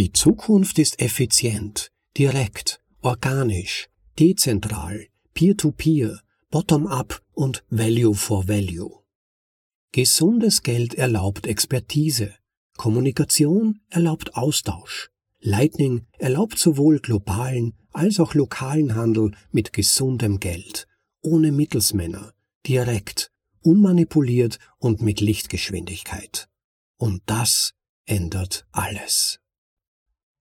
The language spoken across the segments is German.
Die Zukunft ist effizient, direkt, organisch, dezentral, peer-to-peer, bottom-up und value for value. Gesundes Geld erlaubt Expertise, Kommunikation erlaubt Austausch, Lightning erlaubt sowohl globalen als auch lokalen Handel mit gesundem Geld, ohne Mittelsmänner, direkt, unmanipuliert und mit Lichtgeschwindigkeit. Und das ändert alles.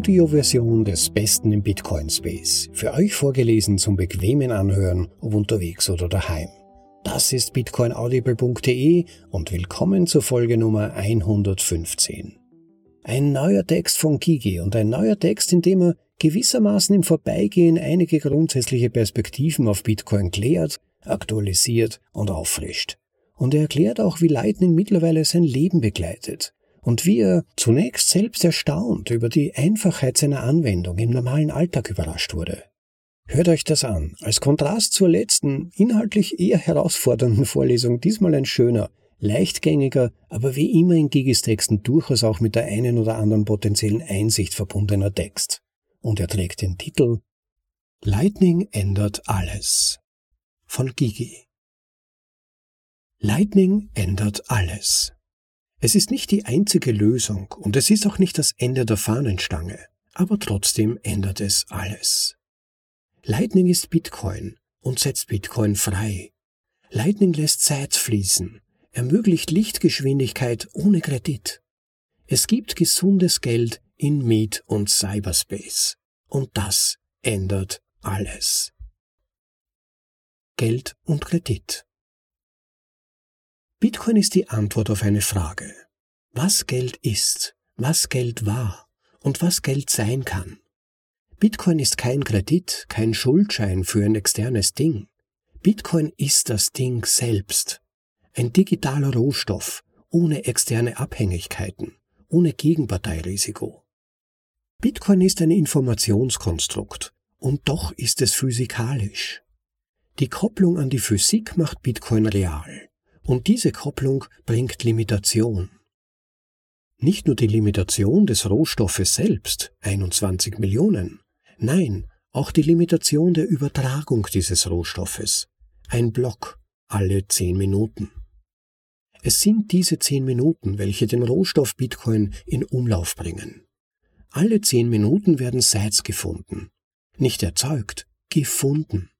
Audioversion des Besten im Bitcoin Space. Für euch vorgelesen zum bequemen Anhören, ob unterwegs oder daheim. Das ist bitcoinaudible.de und willkommen zur Folge Nummer 115. Ein neuer Text von Kiki und ein neuer Text, in dem er gewissermaßen im Vorbeigehen einige grundsätzliche Perspektiven auf Bitcoin klärt, aktualisiert und auffrischt. Und er erklärt auch, wie Lightning mittlerweile sein Leben begleitet und wie er zunächst selbst erstaunt über die Einfachheit seiner Anwendung im normalen Alltag überrascht wurde. Hört euch das an. Als Kontrast zur letzten, inhaltlich eher herausfordernden Vorlesung diesmal ein schöner, leichtgängiger, aber wie immer in Gigis Texten durchaus auch mit der einen oder anderen potenziellen Einsicht verbundener Text. Und er trägt den Titel Lightning ändert alles von Gigi. Lightning ändert alles. Es ist nicht die einzige Lösung und es ist auch nicht das Ende der Fahnenstange, aber trotzdem ändert es alles. Lightning ist Bitcoin und setzt Bitcoin frei. Lightning lässt Zeit fließen, ermöglicht Lichtgeschwindigkeit ohne Kredit. Es gibt gesundes Geld in Meet und Cyberspace. Und das ändert alles. Geld und Kredit. Bitcoin ist die Antwort auf eine Frage. Was Geld ist, was Geld war und was Geld sein kann. Bitcoin ist kein Kredit, kein Schuldschein für ein externes Ding. Bitcoin ist das Ding selbst. Ein digitaler Rohstoff, ohne externe Abhängigkeiten, ohne Gegenparteirisiko. Bitcoin ist ein Informationskonstrukt, und doch ist es physikalisch. Die Kopplung an die Physik macht Bitcoin real. Und diese Kopplung bringt Limitation. Nicht nur die Limitation des Rohstoffes selbst, 21 Millionen, nein, auch die Limitation der Übertragung dieses Rohstoffes, ein Block alle 10 Minuten. Es sind diese 10 Minuten, welche den Rohstoff Bitcoin in Umlauf bringen. Alle 10 Minuten werden Sites gefunden. Nicht erzeugt, gefunden.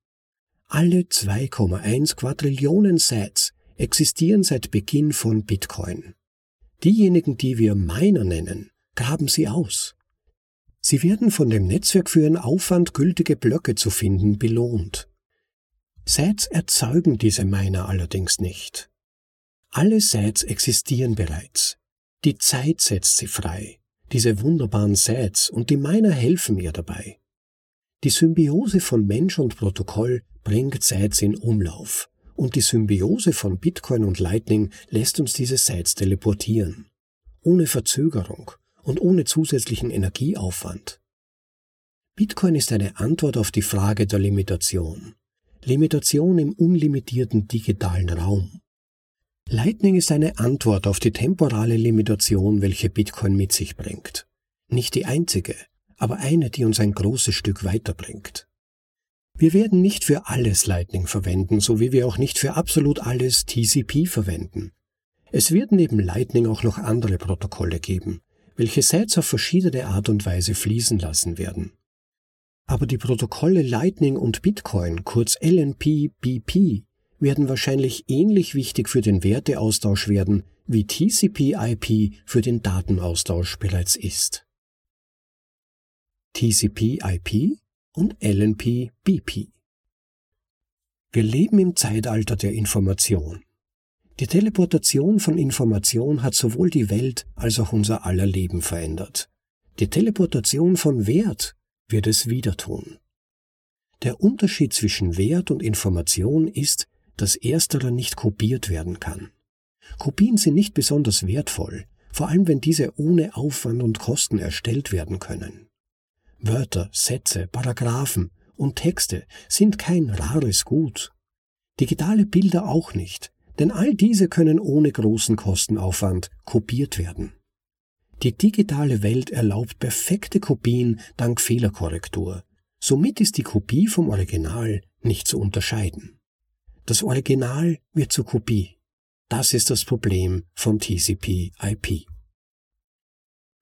Alle 2,1 Quadrillionen Sites existieren seit Beginn von Bitcoin. Diejenigen, die wir Miner nennen, graben sie aus. Sie werden von dem Netzwerk für ihren Aufwand gültige Blöcke zu finden belohnt. Sets erzeugen diese Miner allerdings nicht. Alle Sets existieren bereits. Die Zeit setzt sie frei, diese wunderbaren Sets, und die Miner helfen ihr dabei. Die Symbiose von Mensch und Protokoll bringt Sets in Umlauf, und die Symbiose von Bitcoin und Lightning lässt uns diese Sites teleportieren. Ohne Verzögerung und ohne zusätzlichen Energieaufwand. Bitcoin ist eine Antwort auf die Frage der Limitation. Limitation im unlimitierten digitalen Raum. Lightning ist eine Antwort auf die temporale Limitation, welche Bitcoin mit sich bringt. Nicht die einzige, aber eine, die uns ein großes Stück weiterbringt. Wir werden nicht für alles Lightning verwenden, so wie wir auch nicht für absolut alles TCP verwenden. Es wird neben Lightning auch noch andere Protokolle geben, welche Sets auf verschiedene Art und Weise fließen lassen werden. Aber die Protokolle Lightning und Bitcoin, kurz LNP, BP, werden wahrscheinlich ähnlich wichtig für den Werteaustausch werden, wie TCP/IP für den Datenaustausch bereits ist. TCP/IP und LNP-BP. Wir leben im Zeitalter der Information. Die Teleportation von Information hat sowohl die Welt als auch unser aller Leben verändert. Die Teleportation von Wert wird es wieder tun. Der Unterschied zwischen Wert und Information ist, dass ersterer nicht kopiert werden kann. Kopien sind nicht besonders wertvoll, vor allem wenn diese ohne Aufwand und Kosten erstellt werden können. Wörter, Sätze, Paragraphen und Texte sind kein rares Gut. Digitale Bilder auch nicht, denn all diese können ohne großen Kostenaufwand kopiert werden. Die digitale Welt erlaubt perfekte Kopien dank Fehlerkorrektur. Somit ist die Kopie vom Original nicht zu unterscheiden. Das Original wird zur Kopie. Das ist das Problem von TCP/IP.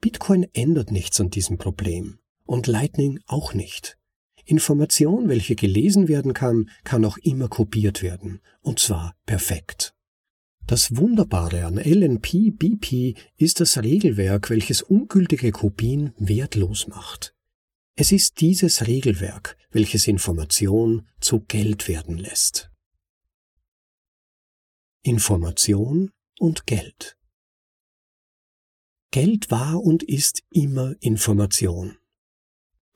Bitcoin ändert nichts an diesem Problem und Lightning auch nicht. Information, welche gelesen werden kann, kann auch immer kopiert werden, und zwar perfekt. Das Wunderbare an LNP-BP ist das Regelwerk, welches ungültige Kopien wertlos macht. Es ist dieses Regelwerk, welches Information zu Geld werden lässt. Information und Geld. Geld war und ist immer Information.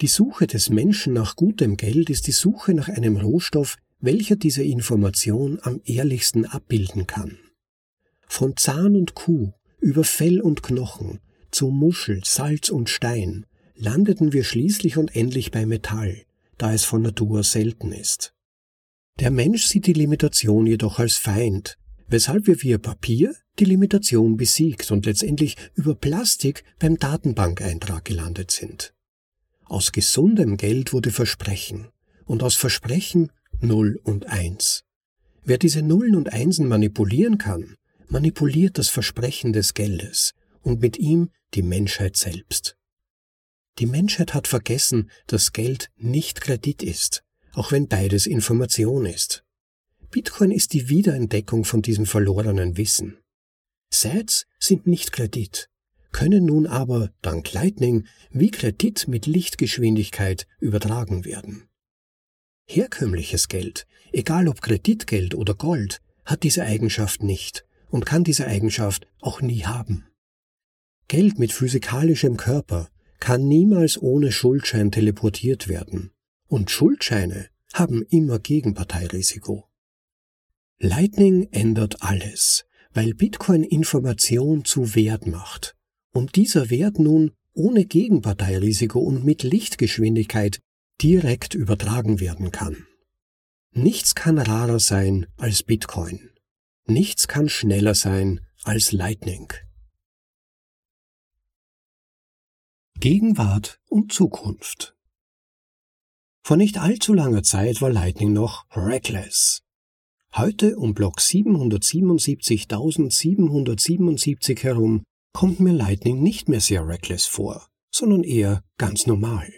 Die Suche des Menschen nach gutem Geld ist die Suche nach einem Rohstoff, welcher diese Information am ehrlichsten abbilden kann. Von Zahn und Kuh über Fell und Knochen zu Muschel, Salz und Stein landeten wir schließlich und endlich bei Metall, da es von Natur selten ist. Der Mensch sieht die Limitation jedoch als Feind, weshalb wir via Papier die Limitation besiegt und letztendlich über Plastik beim Datenbankeintrag gelandet sind. Aus gesundem Geld wurde Versprechen und aus Versprechen Null und Eins. Wer diese Nullen und Einsen manipulieren kann, manipuliert das Versprechen des Geldes und mit ihm die Menschheit selbst. Die Menschheit hat vergessen, dass Geld nicht Kredit ist, auch wenn beides Information ist. Bitcoin ist die Wiederentdeckung von diesem verlorenen Wissen. Sats sind nicht Kredit, können nun aber dank Lightning wie Kredit mit Lichtgeschwindigkeit übertragen werden. Herkömmliches Geld, egal ob Kreditgeld oder Gold, hat diese Eigenschaft nicht und kann diese Eigenschaft auch nie haben. Geld mit physikalischem Körper kann niemals ohne Schuldschein teleportiert werden, und Schuldscheine haben immer Gegenparteirisiko. Lightning ändert alles, weil Bitcoin Information zu Wert macht und dieser Wert nun ohne Gegenparteirisiko und mit Lichtgeschwindigkeit direkt übertragen werden kann. Nichts kann rarer sein als Bitcoin. Nichts kann schneller sein als Lightning. Gegenwart und Zukunft Vor nicht allzu langer Zeit war Lightning noch reckless. Heute um Block 777.777 herum kommt mir Lightning nicht mehr sehr reckless vor, sondern eher ganz normal.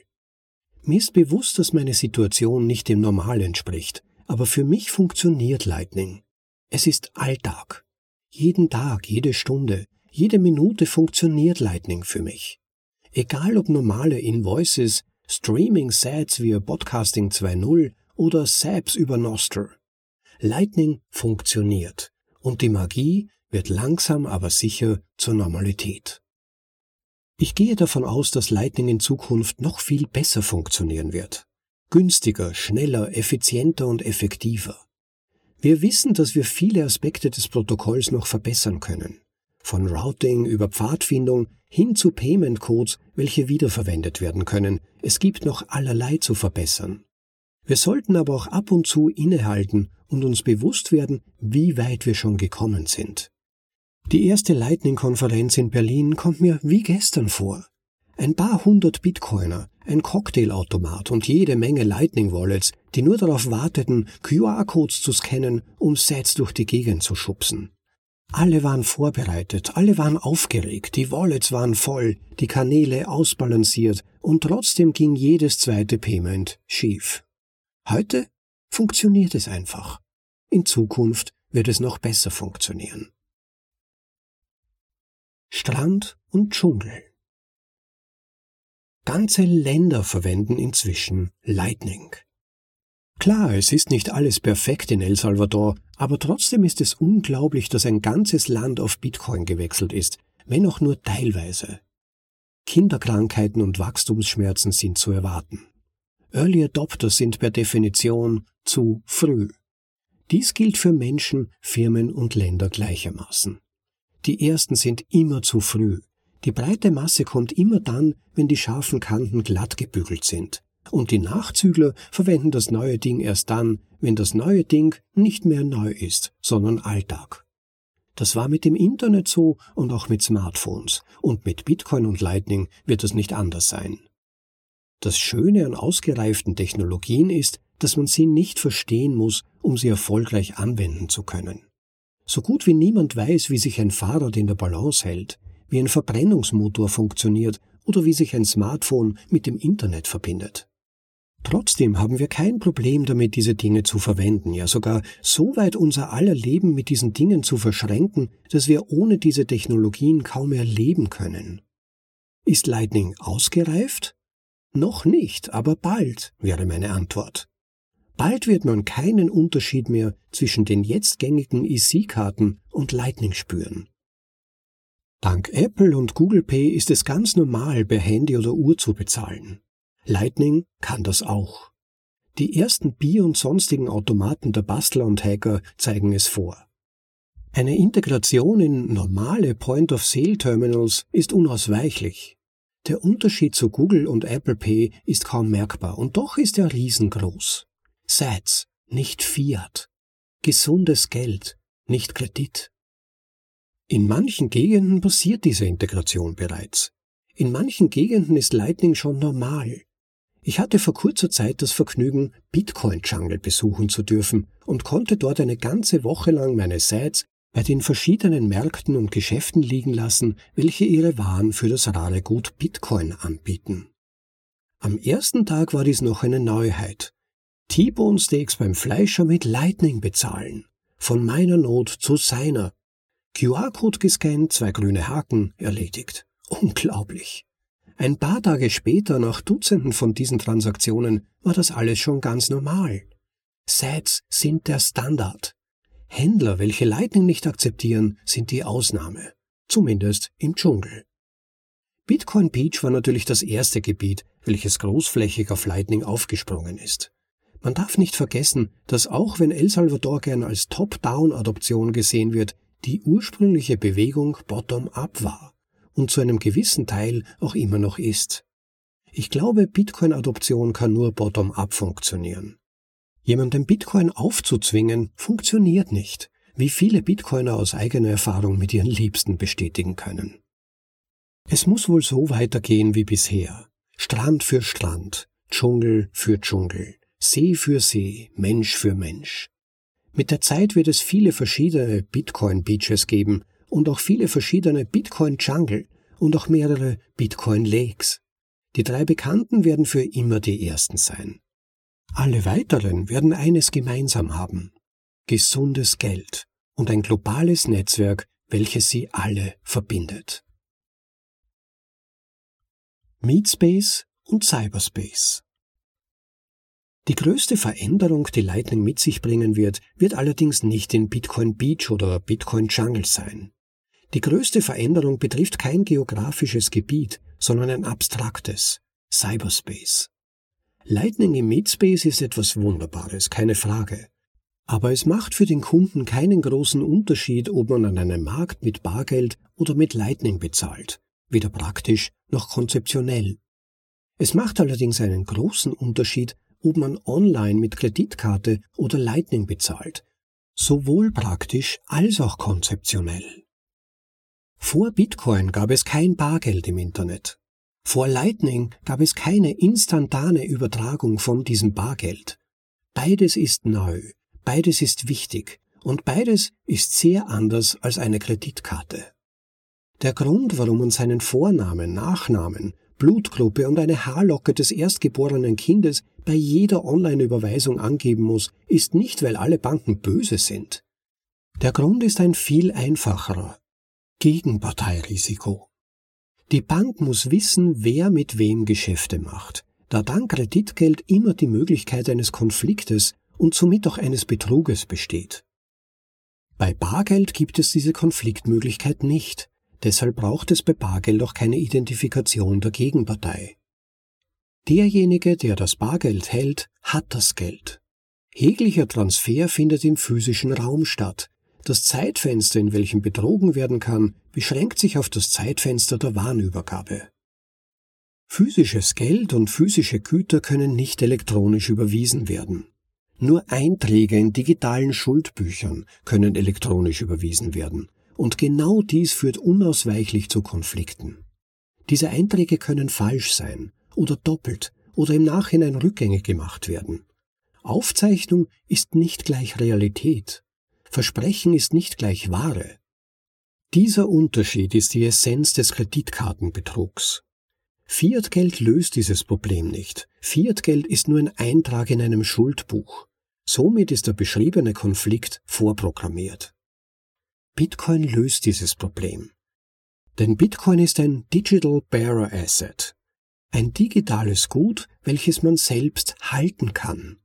Mir ist bewusst, dass meine Situation nicht dem Normal entspricht, aber für mich funktioniert Lightning. Es ist Alltag. Jeden Tag, jede Stunde, jede Minute funktioniert Lightning für mich. Egal ob normale Invoices, Streaming-Sets via Podcasting 2.0 oder Saps über Nostr. Lightning funktioniert und die Magie wird langsam aber sicher zur Normalität. Ich gehe davon aus, dass Lightning in Zukunft noch viel besser funktionieren wird. Günstiger, schneller, effizienter und effektiver. Wir wissen, dass wir viele Aspekte des Protokolls noch verbessern können. Von Routing über Pfadfindung hin zu Payment Codes, welche wiederverwendet werden können. Es gibt noch allerlei zu verbessern. Wir sollten aber auch ab und zu innehalten und uns bewusst werden, wie weit wir schon gekommen sind. Die erste Lightning-Konferenz in Berlin kommt mir wie gestern vor. Ein paar hundert Bitcoiner, ein Cocktailautomat und jede Menge Lightning-Wallets, die nur darauf warteten, QR-Codes zu scannen, um Sets durch die Gegend zu schubsen. Alle waren vorbereitet, alle waren aufgeregt, die Wallets waren voll, die Kanäle ausbalanciert und trotzdem ging jedes zweite Payment schief. Heute funktioniert es einfach. In Zukunft wird es noch besser funktionieren. Strand und Dschungel. Ganze Länder verwenden inzwischen Lightning. Klar, es ist nicht alles perfekt in El Salvador, aber trotzdem ist es unglaublich, dass ein ganzes Land auf Bitcoin gewechselt ist, wenn auch nur teilweise. Kinderkrankheiten und Wachstumsschmerzen sind zu erwarten. Early Adopters sind per Definition zu früh. Dies gilt für Menschen, Firmen und Länder gleichermaßen. Die ersten sind immer zu früh. Die breite Masse kommt immer dann, wenn die scharfen Kanten glatt gebügelt sind. Und die Nachzügler verwenden das neue Ding erst dann, wenn das neue Ding nicht mehr neu ist, sondern Alltag. Das war mit dem Internet so und auch mit Smartphones. Und mit Bitcoin und Lightning wird es nicht anders sein. Das Schöne an ausgereiften Technologien ist, dass man sie nicht verstehen muss, um sie erfolgreich anwenden zu können. So gut wie niemand weiß, wie sich ein Fahrrad in der Balance hält, wie ein Verbrennungsmotor funktioniert oder wie sich ein Smartphone mit dem Internet verbindet. Trotzdem haben wir kein Problem damit, diese Dinge zu verwenden, ja sogar so weit unser aller Leben mit diesen Dingen zu verschränken, dass wir ohne diese Technologien kaum mehr leben können. Ist Lightning ausgereift? Noch nicht, aber bald, wäre meine Antwort. Bald wird man keinen Unterschied mehr zwischen den jetzt gängigen EC-Karten und Lightning spüren. Dank Apple und Google Pay ist es ganz normal, per Handy oder Uhr zu bezahlen. Lightning kann das auch. Die ersten Bier- und sonstigen Automaten der Bastler und Hacker zeigen es vor. Eine Integration in normale Point-of-Sale-Terminals ist unausweichlich. Der Unterschied zu Google und Apple Pay ist kaum merkbar und doch ist er riesengroß. Sats, nicht Fiat. Gesundes Geld, nicht Kredit. In manchen Gegenden passiert diese Integration bereits. In manchen Gegenden ist Lightning schon normal. Ich hatte vor kurzer Zeit das Vergnügen, Bitcoin Jungle besuchen zu dürfen und konnte dort eine ganze Woche lang meine Sets bei den verschiedenen Märkten und Geschäften liegen lassen, welche ihre Waren für das rare Gut Bitcoin anbieten. Am ersten Tag war dies noch eine Neuheit. T-Bone Steaks beim Fleischer mit Lightning bezahlen. Von meiner Not zu seiner. QR-Code gescannt, zwei grüne Haken, erledigt. Unglaublich. Ein paar Tage später, nach Dutzenden von diesen Transaktionen, war das alles schon ganz normal. Sets sind der Standard. Händler, welche Lightning nicht akzeptieren, sind die Ausnahme. Zumindest im Dschungel. Bitcoin Beach war natürlich das erste Gebiet, welches großflächig auf Lightning aufgesprungen ist. Man darf nicht vergessen, dass auch wenn El Salvador gern als Top-Down-Adoption gesehen wird, die ursprüngliche Bewegung Bottom-Up war und zu einem gewissen Teil auch immer noch ist. Ich glaube, Bitcoin-Adoption kann nur bottom-up funktionieren. Jemandem Bitcoin aufzuzwingen, funktioniert nicht, wie viele Bitcoiner aus eigener Erfahrung mit ihren Liebsten bestätigen können. Es muss wohl so weitergehen wie bisher. Strand für Strand, Dschungel für Dschungel, See für See, Mensch für Mensch. Mit der Zeit wird es viele verschiedene Bitcoin-Beaches geben, und auch viele verschiedene Bitcoin Jungle und auch mehrere Bitcoin Lakes. Die drei bekannten werden für immer die ersten sein. Alle weiteren werden eines gemeinsam haben. Gesundes Geld und ein globales Netzwerk, welches sie alle verbindet. Meatspace und Cyberspace. Die größte Veränderung, die Lightning mit sich bringen wird, wird allerdings nicht in Bitcoin Beach oder Bitcoin Jungle sein. Die größte Veränderung betrifft kein geografisches Gebiet, sondern ein abstraktes Cyberspace. Lightning im Meatspace ist etwas Wunderbares, keine Frage. Aber es macht für den Kunden keinen großen Unterschied, ob man an einem Markt mit Bargeld oder mit Lightning bezahlt, weder praktisch noch konzeptionell. Es macht allerdings einen großen Unterschied, ob man online mit Kreditkarte oder Lightning bezahlt, sowohl praktisch als auch konzeptionell. Vor Bitcoin gab es kein Bargeld im Internet. Vor Lightning gab es keine instantane Übertragung von diesem Bargeld. Beides ist neu, beides ist wichtig und beides ist sehr anders als eine Kreditkarte. Der Grund, warum man seinen Vornamen, Nachnamen, Blutgruppe und eine Haarlocke des erstgeborenen Kindes bei jeder Online-Überweisung angeben muss, ist nicht, weil alle Banken böse sind. Der Grund ist ein viel einfacherer. Gegenparteirisiko. Die Bank muss wissen, wer mit wem Geschäfte macht, da dank Kreditgeld immer die Möglichkeit eines Konfliktes und somit auch eines Betruges besteht. Bei Bargeld gibt es diese Konfliktmöglichkeit nicht, deshalb braucht es bei Bargeld auch keine Identifikation der Gegenpartei. Derjenige, der das Bargeld hält, hat das Geld. Jeglicher Transfer findet im physischen Raum statt. Das Zeitfenster, in welchem betrogen werden kann, beschränkt sich auf das Zeitfenster der Warenübergabe. Physisches Geld und physische Güter können nicht elektronisch überwiesen werden. Nur Einträge in digitalen Schuldbüchern können elektronisch überwiesen werden, und genau dies führt unausweichlich zu Konflikten. Diese Einträge können falsch sein oder doppelt oder im Nachhinein rückgängig gemacht werden. Aufzeichnung ist nicht gleich Realität. Versprechen ist nicht gleich Ware. Dieser Unterschied ist die Essenz des Kreditkartenbetrugs. Fiatgeld löst dieses Problem nicht. Fiatgeld ist nur ein Eintrag in einem Schuldbuch. Somit ist der beschriebene Konflikt vorprogrammiert. Bitcoin löst dieses Problem. Denn Bitcoin ist ein Digital Bearer Asset, ein digitales Gut, welches man selbst halten kann.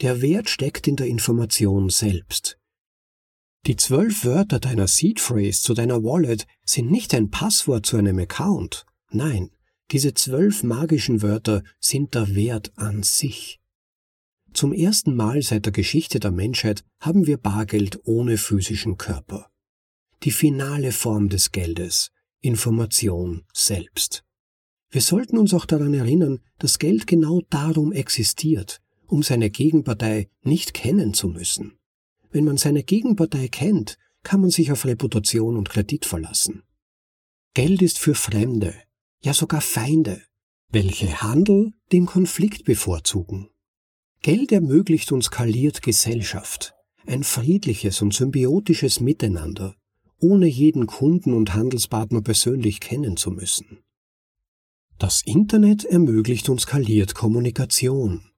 Der Wert steckt in der Information selbst. Die zwölf Wörter deiner Seed Phrase zu deiner Wallet sind nicht ein Passwort zu einem Account. Nein, diese zwölf magischen Wörter sind der Wert an sich. Zum ersten Mal seit der Geschichte der Menschheit haben wir Bargeld ohne physischen Körper. Die finale Form des Geldes, Information selbst. Wir sollten uns auch daran erinnern, dass Geld genau darum existiert, um seine Gegenpartei nicht kennen zu müssen. Wenn man seine Gegenpartei kennt, kann man sich auf Reputation und Kredit verlassen. Geld ist für Fremde, ja sogar Feinde, welche Handel den Konflikt bevorzugen. Geld ermöglicht und skaliert Gesellschaft, ein friedliches und symbiotisches Miteinander, ohne jeden Kunden und Handelspartner persönlich kennen zu müssen. Das Internet ermöglicht und skaliert Kommunikation,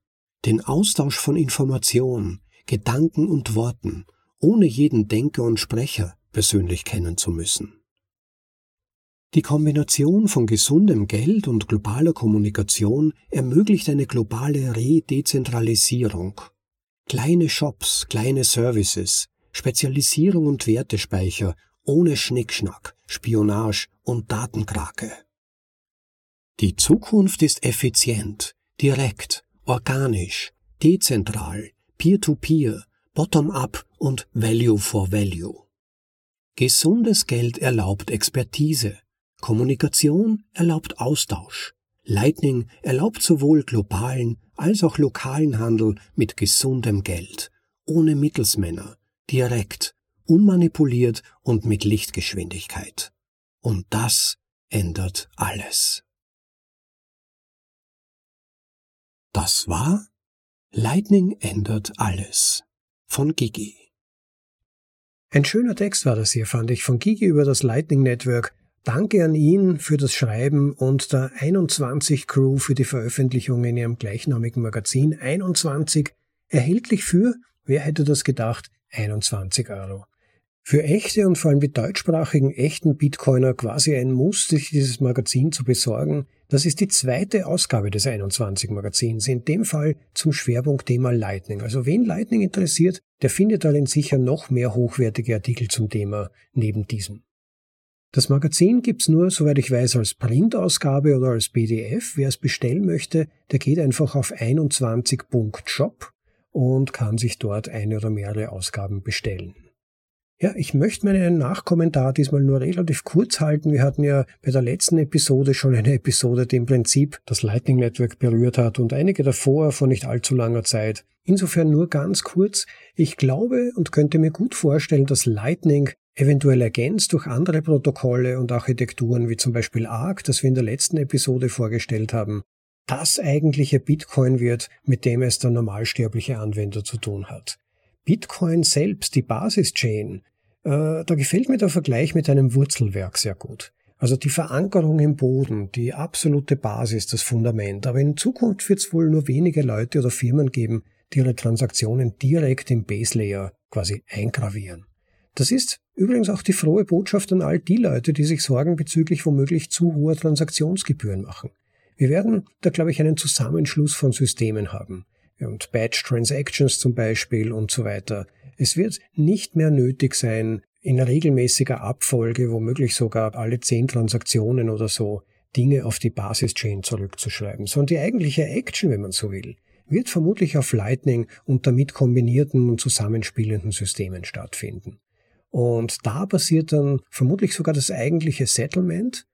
den Austausch von Information, Gedanken und Worten, ohne jeden Denker und Sprecher persönlich kennen zu müssen. Die Kombination von gesundem Geld und globaler Kommunikation ermöglicht eine globale Redezentralisierung. Kleine Shops, kleine Services, Spezialisierung und Wertespeicher ohne Schnickschnack, Spionage und Datenkrake. Die Zukunft ist effizient, direkt, organisch, dezentral, peer-to-peer, bottom-up und value for value. Gesundes Geld erlaubt Expertise, Kommunikation erlaubt Austausch. Lightning erlaubt sowohl globalen als auch lokalen Handel mit gesundem Geld, ohne Mittelsmänner, direkt, unmanipuliert und mit Lichtgeschwindigkeit. Und das ändert alles. Das war Lightning ändert alles von Gigi. Ein schöner Text war das hier, fand ich, von Gigi über das Lightning Network Danke an ihn für das Schreiben und der 21 Crew für die Veröffentlichung in ihrem gleichnamigen Magazin 21 erhältlich für, wer hätte das gedacht, 21 Euro. Für echte und vor allem die deutschsprachigen echten Bitcoiner quasi ein Muss, sich dieses Magazin zu besorgen. Das ist die zweite Ausgabe des 21 Magazins, in dem Fall zum Schwerpunktthema Lightning. Also wen Lightning interessiert, der findet darin sicher noch mehr hochwertige Artikel zum Thema neben diesem. Das Magazin gibt's nur, soweit ich weiß, als Printausgabe oder als PDF. Wer es bestellen möchte, der geht einfach auf 21.shop und kann sich dort eine oder mehrere Ausgaben bestellen. Ja, ich möchte meinen Nachkommentar diesmal nur relativ kurz halten. Wir hatten ja bei der letzten Episode schon eine Episode, die im Prinzip das Lightning Network berührt hat und einige davor vor nicht allzu langer Zeit. Insofern nur ganz kurz. Ich glaube und könnte mir gut vorstellen, dass Lightning eventuell ergänzt durch andere Protokolle und Architekturen wie zum Beispiel ARC, das wir in der letzten Episode vorgestellt haben, das eigentliche Bitcoin wird, mit dem es der normalsterbliche Anwender zu tun hat. Bitcoin selbst, die Basis-Chain, äh, da gefällt mir der Vergleich mit einem Wurzelwerk sehr gut. Also die Verankerung im Boden, die absolute Basis, das Fundament. Aber in Zukunft wird es wohl nur wenige Leute oder Firmen geben, die ihre Transaktionen direkt im Base Layer quasi eingravieren. Das ist übrigens auch die frohe Botschaft an all die Leute, die sich Sorgen bezüglich womöglich zu hoher Transaktionsgebühren machen. Wir werden da, glaube ich, einen Zusammenschluss von Systemen haben. Und Batch Transactions zum Beispiel und so weiter. Es wird nicht mehr nötig sein, in regelmäßiger Abfolge, womöglich sogar alle zehn Transaktionen oder so, Dinge auf die Basis-Chain zurückzuschreiben, sondern die eigentliche Action, wenn man so will, wird vermutlich auf Lightning und damit kombinierten und zusammenspielenden Systemen stattfinden. Und da passiert dann vermutlich sogar das eigentliche Settlement,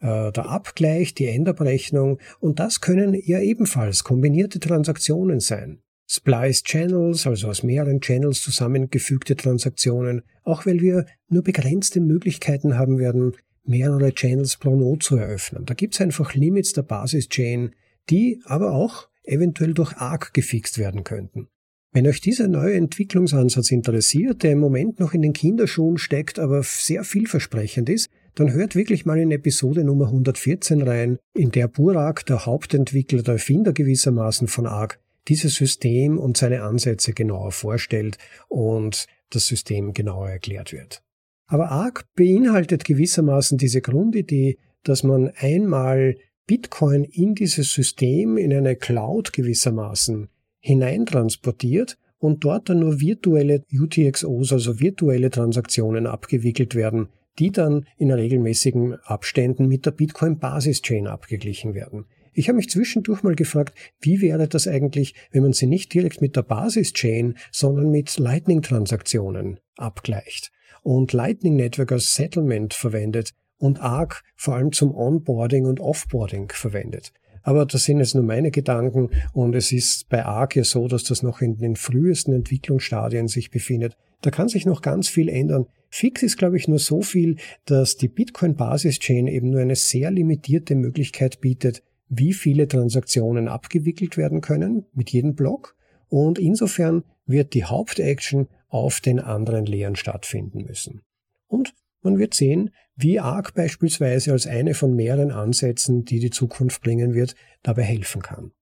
äh, der Abgleich, die Endabrechnung und das können ja ebenfalls kombinierte Transaktionen sein. Splice Channels, also aus mehreren Channels zusammengefügte Transaktionen, auch weil wir nur begrenzte Möglichkeiten haben werden, mehrere Channels pro Node zu eröffnen. Da gibt es einfach Limits der Basis-Chain, die aber auch eventuell durch ARC gefixt werden könnten. Wenn euch dieser neue Entwicklungsansatz interessiert, der im Moment noch in den Kinderschuhen steckt, aber sehr vielversprechend ist, dann hört wirklich mal in Episode Nummer 114 rein, in der Burak, der Hauptentwickler, der Erfinder gewissermaßen von ARC, dieses System und seine Ansätze genauer vorstellt und das System genauer erklärt wird. Aber ARC beinhaltet gewissermaßen diese Grundidee, dass man einmal Bitcoin in dieses System, in eine Cloud gewissermaßen hineintransportiert und dort dann nur virtuelle UTXOs, also virtuelle Transaktionen abgewickelt werden, die dann in regelmäßigen Abständen mit der Bitcoin-Basis-Chain abgeglichen werden. Ich habe mich zwischendurch mal gefragt, wie wäre das eigentlich, wenn man sie nicht direkt mit der Basis-Chain, sondern mit Lightning-Transaktionen abgleicht und Lightning Network als Settlement verwendet und ARC vor allem zum Onboarding und Offboarding verwendet. Aber das sind jetzt nur meine Gedanken und es ist bei ARC ja so, dass das noch in den frühesten Entwicklungsstadien sich befindet. Da kann sich noch ganz viel ändern. Fix ist, glaube ich, nur so viel, dass die Bitcoin-Basis-Chain eben nur eine sehr limitierte Möglichkeit bietet, wie viele Transaktionen abgewickelt werden können mit jedem Block. Und insofern wird die Hauptaction auf den anderen Lehren stattfinden müssen. Und man wird sehen, wie ARC beispielsweise als eine von mehreren Ansätzen, die die Zukunft bringen wird, dabei helfen kann.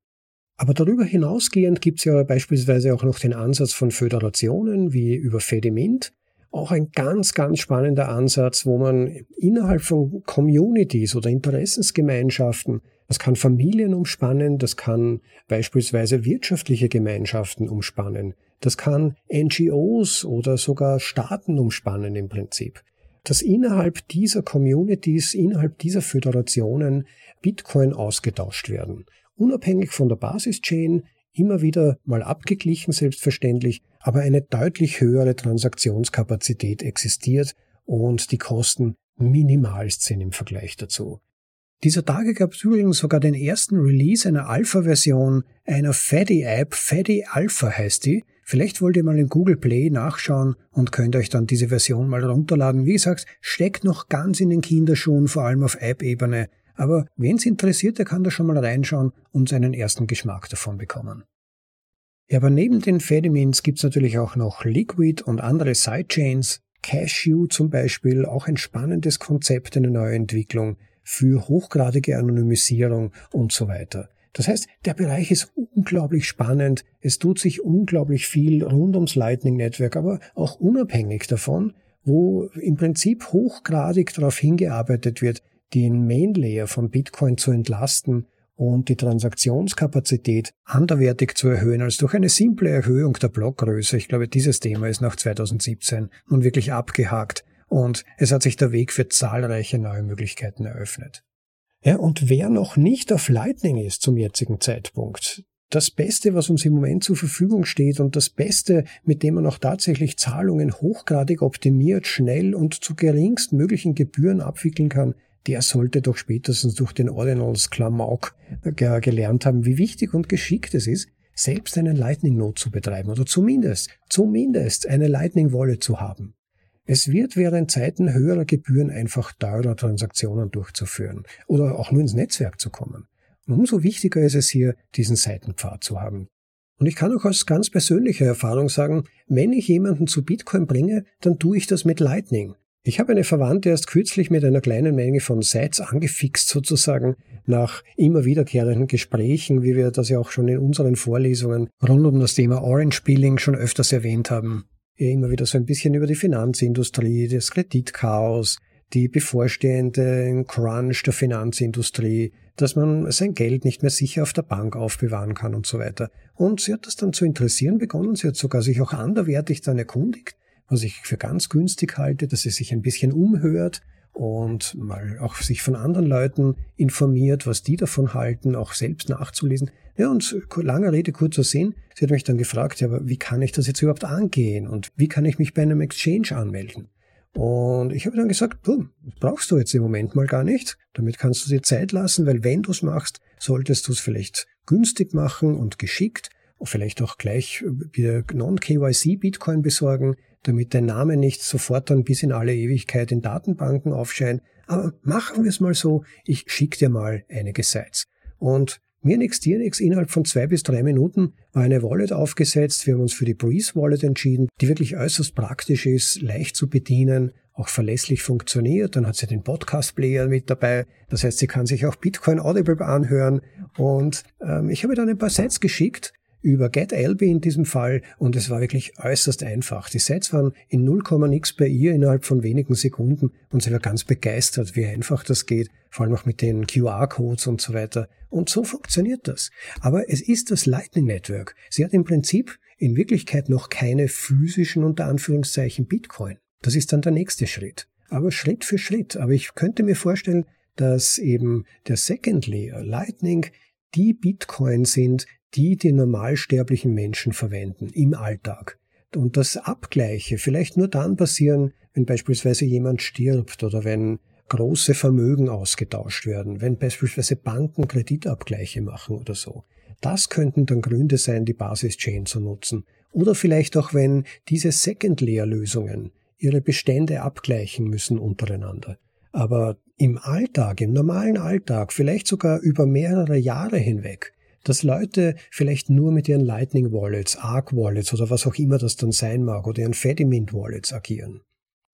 Aber darüber hinausgehend gibt es ja beispielsweise auch noch den Ansatz von Föderationen wie über Fedimint, auch ein ganz, ganz spannender Ansatz, wo man innerhalb von Communities oder Interessensgemeinschaften, das kann Familien umspannen, das kann beispielsweise wirtschaftliche Gemeinschaften umspannen, das kann NGOs oder sogar Staaten umspannen im Prinzip dass innerhalb dieser Communities, innerhalb dieser Föderationen Bitcoin ausgetauscht werden. Unabhängig von der Basis-Chain, immer wieder mal abgeglichen selbstverständlich, aber eine deutlich höhere Transaktionskapazität existiert und die Kosten minimal sind im Vergleich dazu. Dieser Tage gab es übrigens sogar den ersten Release einer Alpha-Version einer Faddy-App, Faddy Alpha heißt die, Vielleicht wollt ihr mal in Google Play nachschauen und könnt euch dann diese Version mal runterladen. Wie gesagt, steckt noch ganz in den Kinderschuhen, vor allem auf App-Ebene. Aber wen es interessiert, der kann da schon mal reinschauen und seinen ersten Geschmack davon bekommen. Ja, aber neben den Fedimins gibt's natürlich auch noch Liquid und andere Sidechains. Cashew zum Beispiel, auch ein spannendes Konzept, eine neue Entwicklung für hochgradige Anonymisierung und so weiter. Das heißt, der Bereich ist unglaublich spannend. Es tut sich unglaublich viel rund ums Lightning Network, aber auch unabhängig davon, wo im Prinzip hochgradig darauf hingearbeitet wird, den Main Layer von Bitcoin zu entlasten und die Transaktionskapazität anderwertig zu erhöhen als durch eine simple Erhöhung der Blockgröße. Ich glaube, dieses Thema ist nach 2017 nun wirklich abgehakt und es hat sich der Weg für zahlreiche neue Möglichkeiten eröffnet. Ja, und wer noch nicht auf Lightning ist zum jetzigen Zeitpunkt, das Beste, was uns im Moment zur Verfügung steht und das Beste, mit dem man auch tatsächlich Zahlungen hochgradig optimiert, schnell und zu geringstmöglichen Gebühren abwickeln kann, der sollte doch spätestens durch den Ordinals Klamauk gelernt haben, wie wichtig und geschickt es ist, selbst einen Lightning Node zu betreiben oder zumindest, zumindest eine Lightning Wallet zu haben. Es wird während Zeiten höherer Gebühren einfach teurer Transaktionen durchzuführen oder auch nur ins Netzwerk zu kommen. Und umso wichtiger ist es hier, diesen Seitenpfad zu haben. Und ich kann auch aus ganz persönlicher Erfahrung sagen, wenn ich jemanden zu Bitcoin bringe, dann tue ich das mit Lightning. Ich habe eine Verwandte erst kürzlich mit einer kleinen Menge von Sites angefixt sozusagen, nach immer wiederkehrenden Gesprächen, wie wir das ja auch schon in unseren Vorlesungen rund um das Thema Orange Billing schon öfters erwähnt haben immer wieder so ein bisschen über die Finanzindustrie, das Kreditchaos, die bevorstehende Crunch der Finanzindustrie, dass man sein Geld nicht mehr sicher auf der Bank aufbewahren kann und so weiter. Und sie hat das dann zu interessieren begonnen. Sie hat sogar sich auch anderwertig dann erkundigt, was ich für ganz günstig halte, dass sie sich ein bisschen umhört und mal auch sich von anderen Leuten informiert, was die davon halten, auch selbst nachzulesen. Ja, und lange Rede, kurzer Sinn. Sie hat mich dann gefragt, ja, aber wie kann ich das jetzt überhaupt angehen und wie kann ich mich bei einem Exchange anmelden? Und ich habe dann gesagt, du, das brauchst du jetzt im Moment mal gar nicht. Damit kannst du dir Zeit lassen, weil wenn du es machst, solltest du es vielleicht günstig machen und geschickt und vielleicht auch gleich wieder Non-KYC Bitcoin besorgen, damit dein Name nicht sofort dann bis in alle Ewigkeit in Datenbanken aufscheint. Aber machen wir es mal so, ich schicke dir mal einige Sites. Und mir nix, dir nix. Innerhalb von zwei bis drei Minuten war eine Wallet aufgesetzt. Wir haben uns für die Breeze Wallet entschieden, die wirklich äußerst praktisch ist, leicht zu bedienen, auch verlässlich funktioniert. Dann hat sie den Podcast-Player mit dabei. Das heißt, sie kann sich auch Bitcoin Audible anhören. Und ähm, ich habe dann ein paar Sets geschickt über GetLB in diesem Fall und es war wirklich äußerst einfach. Die Sets waren in 0, nix bei ihr innerhalb von wenigen Sekunden und sie war ganz begeistert, wie einfach das geht, vor allem auch mit den QR-Codes und so weiter. Und so funktioniert das. Aber es ist das Lightning Network. Sie hat im Prinzip in Wirklichkeit noch keine physischen unter Anführungszeichen Bitcoin. Das ist dann der nächste Schritt. Aber Schritt für Schritt. Aber ich könnte mir vorstellen, dass eben der Second Layer, Lightning, die Bitcoin sind, die die normalsterblichen Menschen verwenden im Alltag. Und das Abgleiche vielleicht nur dann passieren, wenn beispielsweise jemand stirbt oder wenn große Vermögen ausgetauscht werden, wenn beispielsweise Banken Kreditabgleiche machen oder so. Das könnten dann Gründe sein, die Basis-Chain zu nutzen. Oder vielleicht auch, wenn diese Second-Layer-Lösungen ihre Bestände abgleichen müssen untereinander. Aber im Alltag, im normalen Alltag, vielleicht sogar über mehrere Jahre hinweg, dass Leute vielleicht nur mit ihren Lightning Wallets, Arc Wallets oder was auch immer das dann sein mag oder ihren Fedimint Wallets agieren.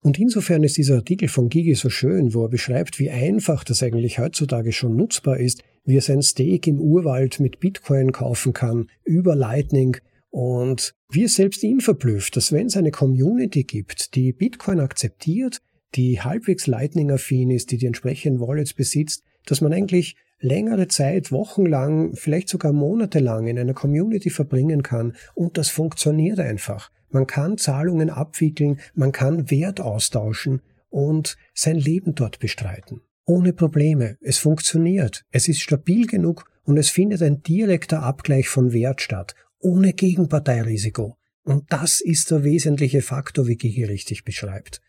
Und insofern ist dieser Artikel von Gigi so schön, wo er beschreibt, wie einfach das eigentlich heutzutage schon nutzbar ist, wie er sein Steak im Urwald mit Bitcoin kaufen kann, über Lightning und wie es selbst ihn verblüfft, dass wenn es eine Community gibt, die Bitcoin akzeptiert, die halbwegs Lightning-affin ist, die die entsprechenden Wallets besitzt, dass man eigentlich längere Zeit, wochenlang, vielleicht sogar monatelang in einer Community verbringen kann und das funktioniert einfach. Man kann Zahlungen abwickeln, man kann Wert austauschen und sein Leben dort bestreiten. Ohne Probleme. Es funktioniert. Es ist stabil genug und es findet ein direkter Abgleich von Wert statt, ohne Gegenparteirisiko. Und das ist der wesentliche Faktor, wie Gigi richtig beschreibt.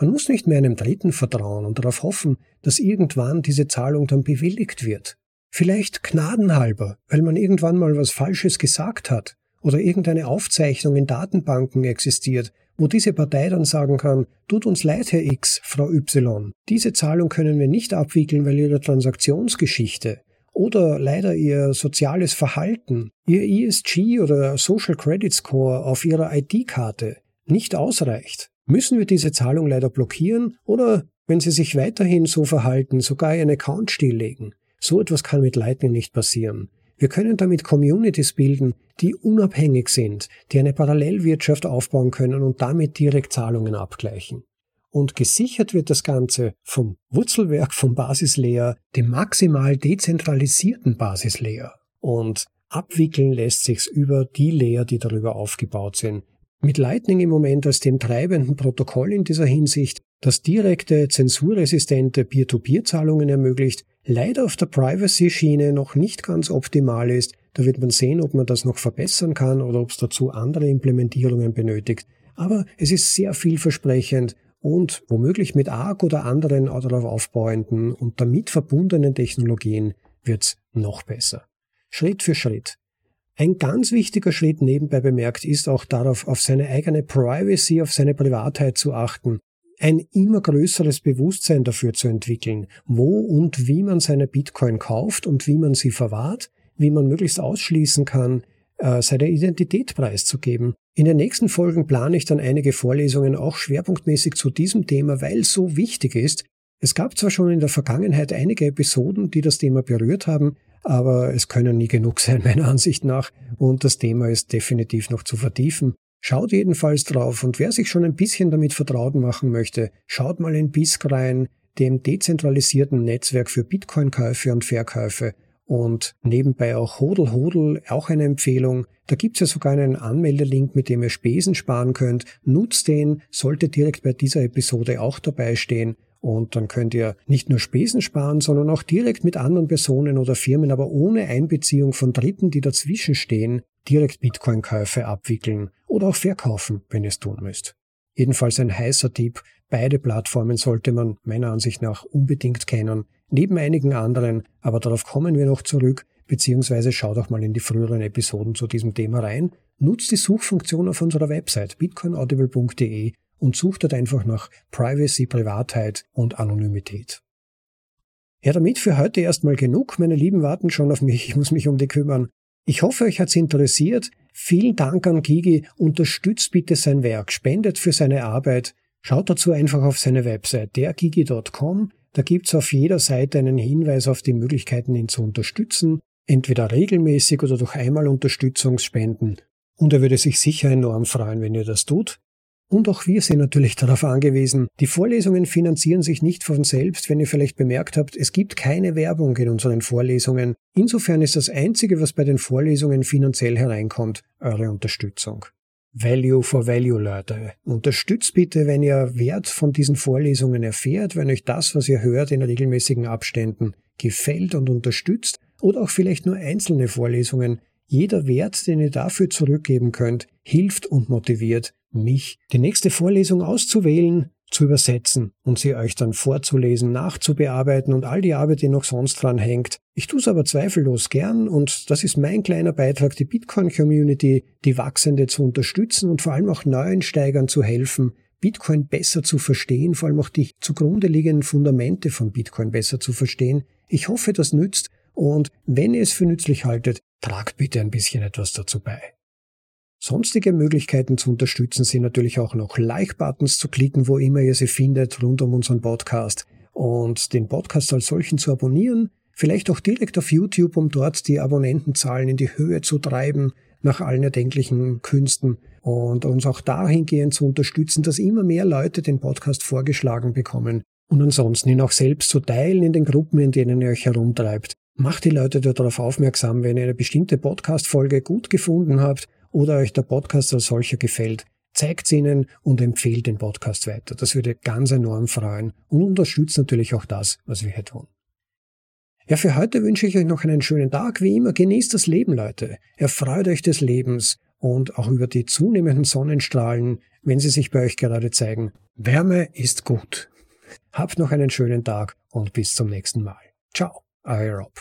Man muss nicht mehr einem Dritten vertrauen und darauf hoffen, dass irgendwann diese Zahlung dann bewilligt wird. Vielleicht gnadenhalber, weil man irgendwann mal was Falsches gesagt hat oder irgendeine Aufzeichnung in Datenbanken existiert, wo diese Partei dann sagen kann, tut uns leid, Herr X, Frau Y, diese Zahlung können wir nicht abwickeln, weil Ihre Transaktionsgeschichte oder leider Ihr soziales Verhalten, Ihr ESG oder Social Credit Score auf Ihrer ID-Karte nicht ausreicht. Müssen wir diese Zahlung leider blockieren oder, wenn Sie sich weiterhin so verhalten, sogar Ihren Account stilllegen? So etwas kann mit Lightning nicht passieren. Wir können damit Communities bilden, die unabhängig sind, die eine Parallelwirtschaft aufbauen können und damit direkt Zahlungen abgleichen. Und gesichert wird das Ganze vom Wurzelwerk vom Basislayer, dem maximal dezentralisierten Basislayer. Und abwickeln lässt sich's über die Layer, die darüber aufgebaut sind. Mit Lightning im Moment als dem treibenden Protokoll in dieser Hinsicht, das direkte, zensurresistente Peer-to-Peer-Zahlungen ermöglicht, leider auf der Privacy-Schiene noch nicht ganz optimal ist. Da wird man sehen, ob man das noch verbessern kann oder ob es dazu andere Implementierungen benötigt. Aber es ist sehr vielversprechend und womöglich mit ARC oder anderen darauf aufbauenden und damit verbundenen Technologien wird's noch besser. Schritt für Schritt. Ein ganz wichtiger Schritt nebenbei bemerkt ist auch darauf, auf seine eigene Privacy, auf seine Privatheit zu achten ein immer größeres Bewusstsein dafür zu entwickeln, wo und wie man seine Bitcoin kauft und wie man sie verwahrt, wie man möglichst ausschließen kann, äh, seine Identität preiszugeben. In den nächsten Folgen plane ich dann einige Vorlesungen auch schwerpunktmäßig zu diesem Thema, weil es so wichtig ist. Es gab zwar schon in der Vergangenheit einige Episoden, die das Thema berührt haben, aber es können nie genug sein, meiner Ansicht nach, und das Thema ist definitiv noch zu vertiefen. Schaut jedenfalls drauf und wer sich schon ein bisschen damit vertraut machen möchte, schaut mal in BISC rein, dem dezentralisierten Netzwerk für Bitcoin-Käufe und Verkäufe und nebenbei auch Hodel Hodel, auch eine Empfehlung. Da gibt's ja sogar einen Anmeldelink, mit dem ihr Spesen sparen könnt. Nutzt den, sollte direkt bei dieser Episode auch dabei stehen. Und dann könnt ihr nicht nur Spesen sparen, sondern auch direkt mit anderen Personen oder Firmen, aber ohne Einbeziehung von Dritten, die dazwischen stehen, direkt Bitcoin-Käufe abwickeln oder auch verkaufen, wenn ihr es tun müsst. Jedenfalls ein heißer Tipp. Beide Plattformen sollte man meiner Ansicht nach unbedingt kennen, neben einigen anderen, aber darauf kommen wir noch zurück, beziehungsweise schaut auch mal in die früheren Episoden zu diesem Thema rein. Nutzt die Suchfunktion auf unserer Website bitcoinaudible.de und sucht dort einfach nach Privacy, Privatheit und Anonymität. Ja, damit für heute erstmal genug. Meine Lieben warten schon auf mich. Ich muss mich um die kümmern. Ich hoffe, euch hat's interessiert. Vielen Dank an Gigi. Unterstützt bitte sein Werk. Spendet für seine Arbeit. Schaut dazu einfach auf seine Website dergigi.com. Da gibt's auf jeder Seite einen Hinweis auf die Möglichkeiten, ihn zu unterstützen. Entweder regelmäßig oder durch einmal Unterstützungsspenden. Und er würde sich sicher enorm freuen, wenn ihr das tut. Und auch wir sind natürlich darauf angewiesen. Die Vorlesungen finanzieren sich nicht von selbst, wenn ihr vielleicht bemerkt habt, es gibt keine Werbung in unseren Vorlesungen. Insofern ist das Einzige, was bei den Vorlesungen finanziell hereinkommt, eure Unterstützung. Value for Value, Leute. Unterstützt bitte, wenn ihr Wert von diesen Vorlesungen erfährt, wenn euch das, was ihr hört, in regelmäßigen Abständen gefällt und unterstützt oder auch vielleicht nur einzelne Vorlesungen. Jeder Wert, den ihr dafür zurückgeben könnt, hilft und motiviert mich, die nächste Vorlesung auszuwählen, zu übersetzen und sie euch dann vorzulesen, nachzubearbeiten und all die Arbeit, die noch sonst dran hängt. Ich tue es aber zweifellos gern und das ist mein kleiner Beitrag, die Bitcoin-Community, die wachsende zu unterstützen und vor allem auch neuen Steigern zu helfen, Bitcoin besser zu verstehen, vor allem auch die zugrunde liegenden Fundamente von Bitcoin besser zu verstehen. Ich hoffe, das nützt und wenn ihr es für nützlich haltet, tragt bitte ein bisschen etwas dazu bei. Sonstige Möglichkeiten zu unterstützen sind natürlich auch noch Like-Buttons zu klicken, wo immer ihr sie findet, rund um unseren Podcast und den Podcast als solchen zu abonnieren, vielleicht auch direkt auf YouTube, um dort die Abonnentenzahlen in die Höhe zu treiben, nach allen erdenklichen Künsten und uns auch dahingehend zu unterstützen, dass immer mehr Leute den Podcast vorgeschlagen bekommen und ansonsten ihn auch selbst zu teilen in den Gruppen, in denen ihr euch herumtreibt. Macht die Leute darauf aufmerksam, wenn ihr eine bestimmte Podcast-Folge gut gefunden habt oder euch der Podcast als solcher gefällt, zeigt ihnen und empfehlt den Podcast weiter. Das würde ganz enorm freuen und unterstützt natürlich auch das, was wir hier tun. Ja, für heute wünsche ich euch noch einen schönen Tag. Wie immer, genießt das Leben, Leute. Erfreut euch des Lebens und auch über die zunehmenden Sonnenstrahlen, wenn sie sich bei euch gerade zeigen. Wärme ist gut. Habt noch einen schönen Tag und bis zum nächsten Mal. Ciao, higher up.